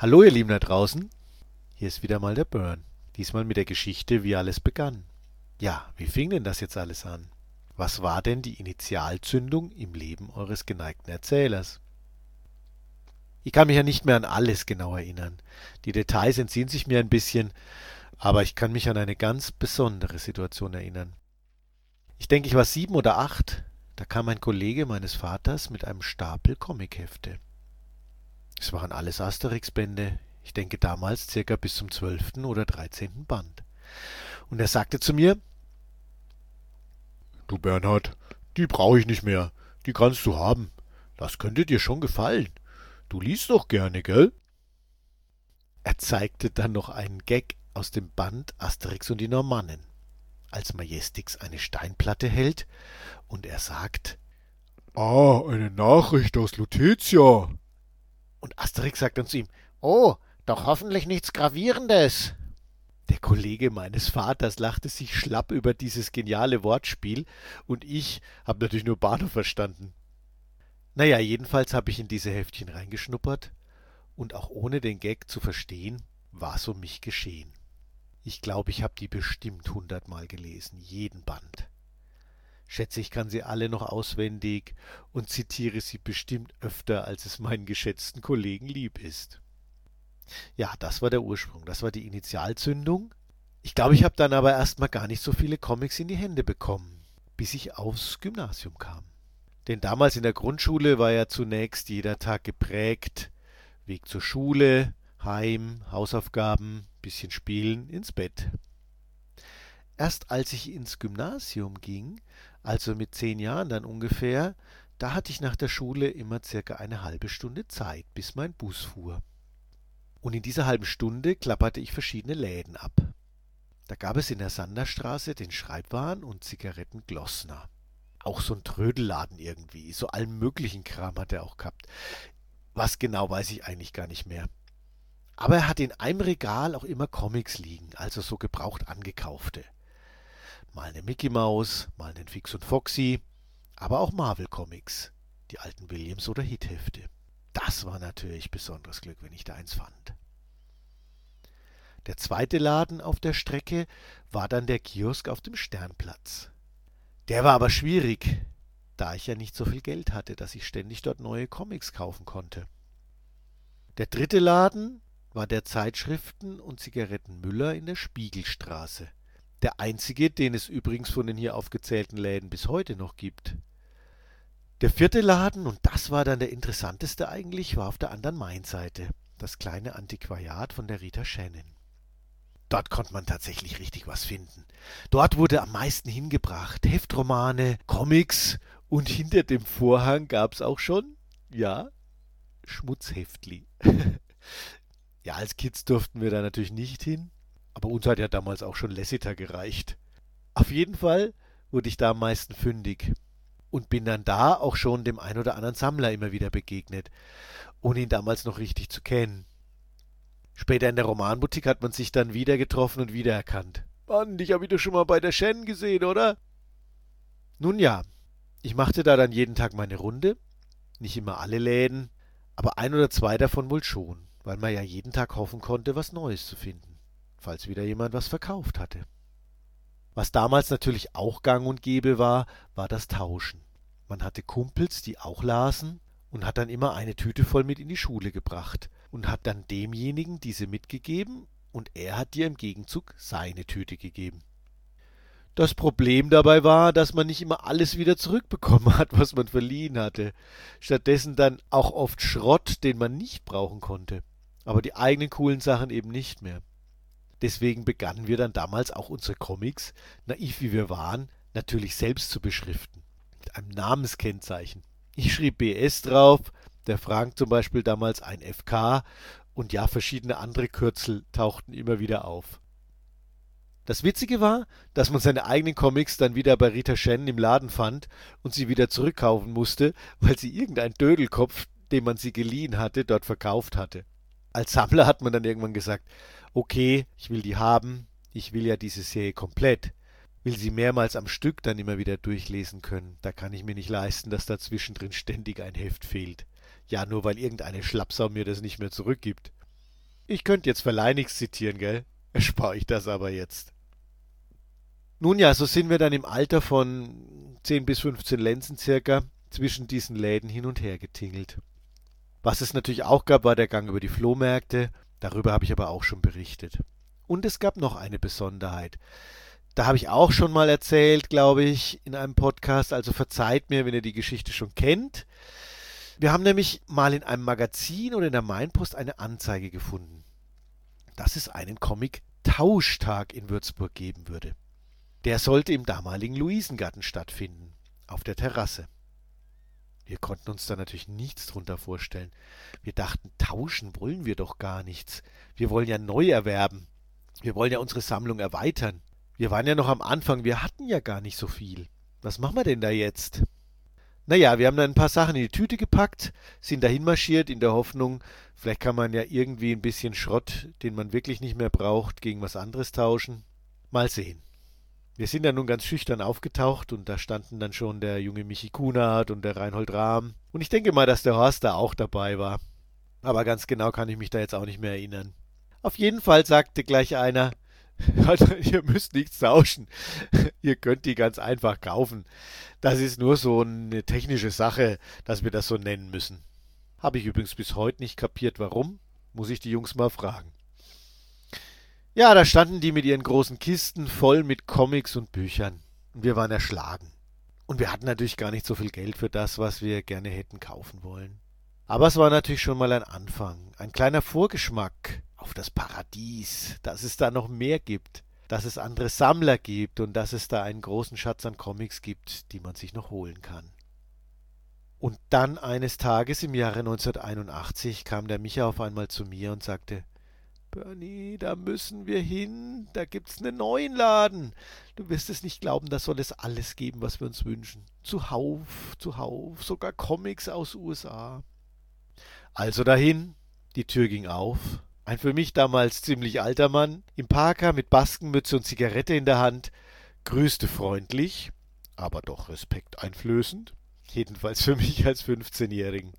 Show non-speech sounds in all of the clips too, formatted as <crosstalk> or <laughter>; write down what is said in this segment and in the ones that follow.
Hallo ihr Lieben da draußen, hier ist wieder mal der Burn. Diesmal mit der Geschichte, wie alles begann. Ja, wie fing denn das jetzt alles an? Was war denn die Initialzündung im Leben eures geneigten Erzählers? Ich kann mich ja nicht mehr an alles genau erinnern. Die Details entziehen sich mir ein bisschen, aber ich kann mich an eine ganz besondere Situation erinnern. Ich denke, ich war sieben oder acht, da kam ein Kollege meines Vaters mit einem Stapel Comichefte. Es waren alles Asterix-Bände, ich denke damals circa bis zum zwölften oder dreizehnten Band. Und er sagte zu mir, Du Bernhard, die brauche ich nicht mehr, die kannst du haben. Das könnte dir schon gefallen. Du liest doch gerne, gell? Er zeigte dann noch einen Gag aus dem Band Asterix und die Normannen, als Majestix eine Steinplatte hält und er sagt, Ah, eine Nachricht aus Lutetia. Und Asterix sagt dann zu ihm, Oh, doch hoffentlich nichts Gravierendes. Der Kollege meines Vaters lachte sich schlapp über dieses geniale Wortspiel und ich habe natürlich nur Bahnhof verstanden. Naja, jedenfalls habe ich in diese Heftchen reingeschnuppert und auch ohne den Gag zu verstehen, war es um mich geschehen. Ich glaube, ich habe die bestimmt hundertmal gelesen, jeden Band. Schätze, ich kann sie alle noch auswendig und zitiere sie bestimmt öfter, als es meinen geschätzten Kollegen lieb ist. Ja, das war der Ursprung, das war die Initialzündung. Ich glaube, ich habe dann aber erstmal gar nicht so viele Comics in die Hände bekommen, bis ich aufs Gymnasium kam. Denn damals in der Grundschule war ja zunächst jeder Tag geprägt Weg zur Schule, Heim, Hausaufgaben, bisschen spielen, ins Bett. Erst als ich ins Gymnasium ging, also mit zehn Jahren dann ungefähr, da hatte ich nach der Schule immer circa eine halbe Stunde Zeit, bis mein Bus fuhr. Und in dieser halben Stunde klapperte ich verschiedene Läden ab. Da gab es in der Sanderstraße den Schreibwaren und Zigaretten Glossner. Auch so ein Trödelladen irgendwie, so allen möglichen Kram hat er auch gehabt. Was genau weiß ich eigentlich gar nicht mehr. Aber er hat in einem Regal auch immer Comics liegen, also so gebraucht angekaufte. Mal eine Mickey Maus, mal einen Fix und Foxy, aber auch Marvel Comics, die alten Williams oder Hithefte. Das war natürlich besonderes Glück, wenn ich da eins fand. Der zweite Laden auf der Strecke war dann der Kiosk auf dem Sternplatz. Der war aber schwierig, da ich ja nicht so viel Geld hatte, dass ich ständig dort neue Comics kaufen konnte. Der dritte Laden war der Zeitschriften- und Zigarettenmüller in der Spiegelstraße. Der einzige, den es übrigens von den hier aufgezählten Läden bis heute noch gibt. Der vierte Laden, und das war dann der interessanteste eigentlich, war auf der anderen Mainseite, das kleine Antiquariat von der Rita Shannon. Dort konnte man tatsächlich richtig was finden. Dort wurde am meisten hingebracht. Heftromane, Comics und hinter dem Vorhang gab's auch schon, ja, Schmutzheftli. <laughs> ja, als Kids durften wir da natürlich nicht hin, aber uns hat ja damals auch schon Lessiter gereicht. Auf jeden Fall wurde ich da am meisten fündig und bin dann da auch schon dem ein oder anderen Sammler immer wieder begegnet, ohne ihn damals noch richtig zu kennen. Später in der Romanboutique hat man sich dann wieder getroffen und wiedererkannt. Mann, dich hab ich doch schon mal bei der Shen gesehen, oder? Nun ja, ich machte da dann jeden Tag meine Runde, nicht immer alle Läden, aber ein oder zwei davon wohl schon, weil man ja jeden Tag hoffen konnte, was Neues zu finden, falls wieder jemand was verkauft hatte. Was damals natürlich auch gang und gäbe war, war das Tauschen. Man hatte Kumpels, die auch lasen, und hat dann immer eine Tüte voll mit in die Schule gebracht und hat dann demjenigen diese mitgegeben und er hat dir im Gegenzug seine Tüte gegeben. Das Problem dabei war, dass man nicht immer alles wieder zurückbekommen hat, was man verliehen hatte. Stattdessen dann auch oft Schrott, den man nicht brauchen konnte. Aber die eigenen coolen Sachen eben nicht mehr. Deswegen begannen wir dann damals auch unsere Comics, naiv wie wir waren, natürlich selbst zu beschriften. Mit einem Namenskennzeichen. Ich schrieb BS drauf, der Frank zum Beispiel damals ein FK und ja, verschiedene andere Kürzel tauchten immer wieder auf. Das Witzige war, dass man seine eigenen Comics dann wieder bei Rita Shannon im Laden fand und sie wieder zurückkaufen musste, weil sie irgendein Dödelkopf, dem man sie geliehen hatte, dort verkauft hatte. Als Sammler hat man dann irgendwann gesagt, okay, ich will die haben, ich will ja diese Serie komplett, will sie mehrmals am Stück dann immer wieder durchlesen können. Da kann ich mir nicht leisten, dass da zwischendrin ständig ein Heft fehlt. Ja, nur weil irgendeine Schlappsau mir das nicht mehr zurückgibt. Ich könnte jetzt Verleinix zitieren, gell? <laughs> Erspare ich das aber jetzt. Nun ja, so sind wir dann im Alter von 10 bis 15 Lenzen circa zwischen diesen Läden hin und her getingelt. Was es natürlich auch gab, war der Gang über die Flohmärkte, darüber habe ich aber auch schon berichtet. Und es gab noch eine Besonderheit. Da habe ich auch schon mal erzählt, glaube ich, in einem Podcast, also verzeiht mir, wenn ihr die Geschichte schon kennt. Wir haben nämlich mal in einem Magazin oder in der Mainpost eine Anzeige gefunden, dass es einen Comic-Tauschtag in Würzburg geben würde. Der sollte im damaligen Luisengarten stattfinden, auf der Terrasse. Wir konnten uns da natürlich nichts drunter vorstellen. Wir dachten, tauschen wollen wir doch gar nichts. Wir wollen ja neu erwerben. Wir wollen ja unsere Sammlung erweitern. Wir waren ja noch am Anfang, wir hatten ja gar nicht so viel. Was machen wir denn da jetzt? Naja, wir haben dann ein paar Sachen in die Tüte gepackt, sind dahin marschiert in der Hoffnung, vielleicht kann man ja irgendwie ein bisschen Schrott, den man wirklich nicht mehr braucht, gegen was anderes tauschen. Mal sehen. Wir sind dann nun ganz schüchtern aufgetaucht und da standen dann schon der junge Michi Kunert und der Reinhold Rahm. Und ich denke mal, dass der Horst da auch dabei war. Aber ganz genau kann ich mich da jetzt auch nicht mehr erinnern. Auf jeden Fall sagte gleich einer, <laughs> also, ihr müsst nichts tauschen. <laughs> Ihr könnt die ganz einfach kaufen. Das ist nur so eine technische Sache, dass wir das so nennen müssen. Habe ich übrigens bis heute nicht kapiert, warum. Muss ich die Jungs mal fragen. Ja, da standen die mit ihren großen Kisten voll mit Comics und Büchern. Und wir waren erschlagen. Und wir hatten natürlich gar nicht so viel Geld für das, was wir gerne hätten kaufen wollen. Aber es war natürlich schon mal ein Anfang, ein kleiner Vorgeschmack auf das Paradies, dass es da noch mehr gibt, dass es andere Sammler gibt und dass es da einen großen Schatz an Comics gibt, die man sich noch holen kann. Und dann eines Tages im Jahre 1981 kam der Micha auf einmal zu mir und sagte, Bernie, da müssen wir hin, da gibt's einen neuen Laden. Du wirst es nicht glauben, da soll es alles geben, was wir uns wünschen. Zuhauf, zuhauf, sogar Comics aus USA. Also dahin, die Tür ging auf, ein für mich damals ziemlich alter Mann, im Parker mit Baskenmütze und Zigarette in der Hand, grüßte freundlich, aber doch respekteinflößend, jedenfalls für mich als 15-Jährigen.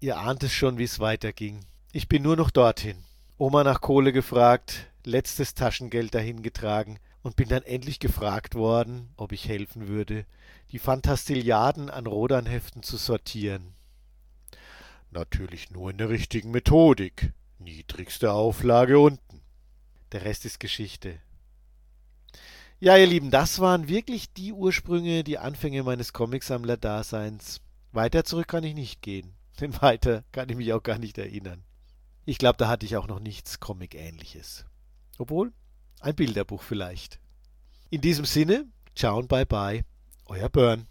Ihr ahnt es schon, wie es weiterging. Ich bin nur noch dorthin. Oma nach Kohle gefragt, letztes Taschengeld dahingetragen und bin dann endlich gefragt worden, ob ich helfen würde, die Fantastilliarden an Rodanheften zu sortieren. Natürlich nur in der richtigen Methodik, Niedrigste Auflage unten. Der Rest ist Geschichte. Ja, ihr Lieben, das waren wirklich die Ursprünge, die Anfänge meines Comicsammler-Daseins. Weiter zurück kann ich nicht gehen, denn <laughs> weiter kann ich mich auch gar nicht erinnern. Ich glaube, da hatte ich auch noch nichts Comic-ähnliches. Obwohl, ein Bilderbuch vielleicht. In diesem Sinne, ciao und bye bye, euer Burn.